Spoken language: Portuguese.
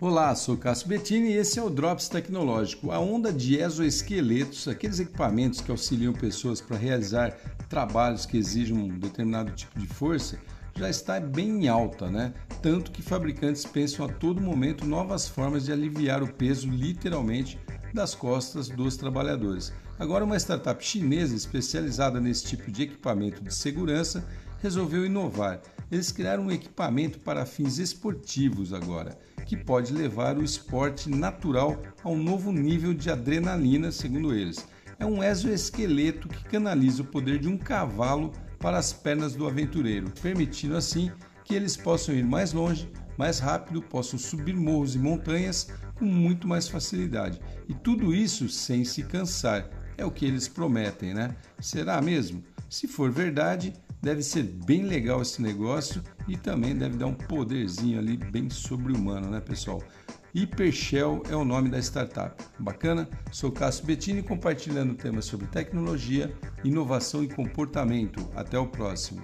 Olá, sou Cássio Bettini e esse é o Drops Tecnológico, a onda de exoesqueletos, aqueles equipamentos que auxiliam pessoas para realizar trabalhos que exigem um determinado tipo de força, já está bem em alta, né? Tanto que fabricantes pensam a todo momento novas formas de aliviar o peso, literalmente, das costas dos trabalhadores. Agora, uma startup chinesa especializada nesse tipo de equipamento de segurança resolveu inovar. Eles criaram um equipamento para fins esportivos agora que pode levar o esporte natural a um novo nível de adrenalina, segundo eles. É um exoesqueleto que canaliza o poder de um cavalo para as pernas do aventureiro, permitindo assim que eles possam ir mais longe, mais rápido, possam subir morros e montanhas com muito mais facilidade. E tudo isso sem se cansar. É o que eles prometem, né? Será mesmo? Se for verdade, deve ser bem legal esse negócio e também deve dar um poderzinho ali bem sobre-humano, né, pessoal? Hypershell é o nome da startup. Bacana? Sou Cássio Bettini compartilhando temas sobre tecnologia, inovação e comportamento. Até o próximo.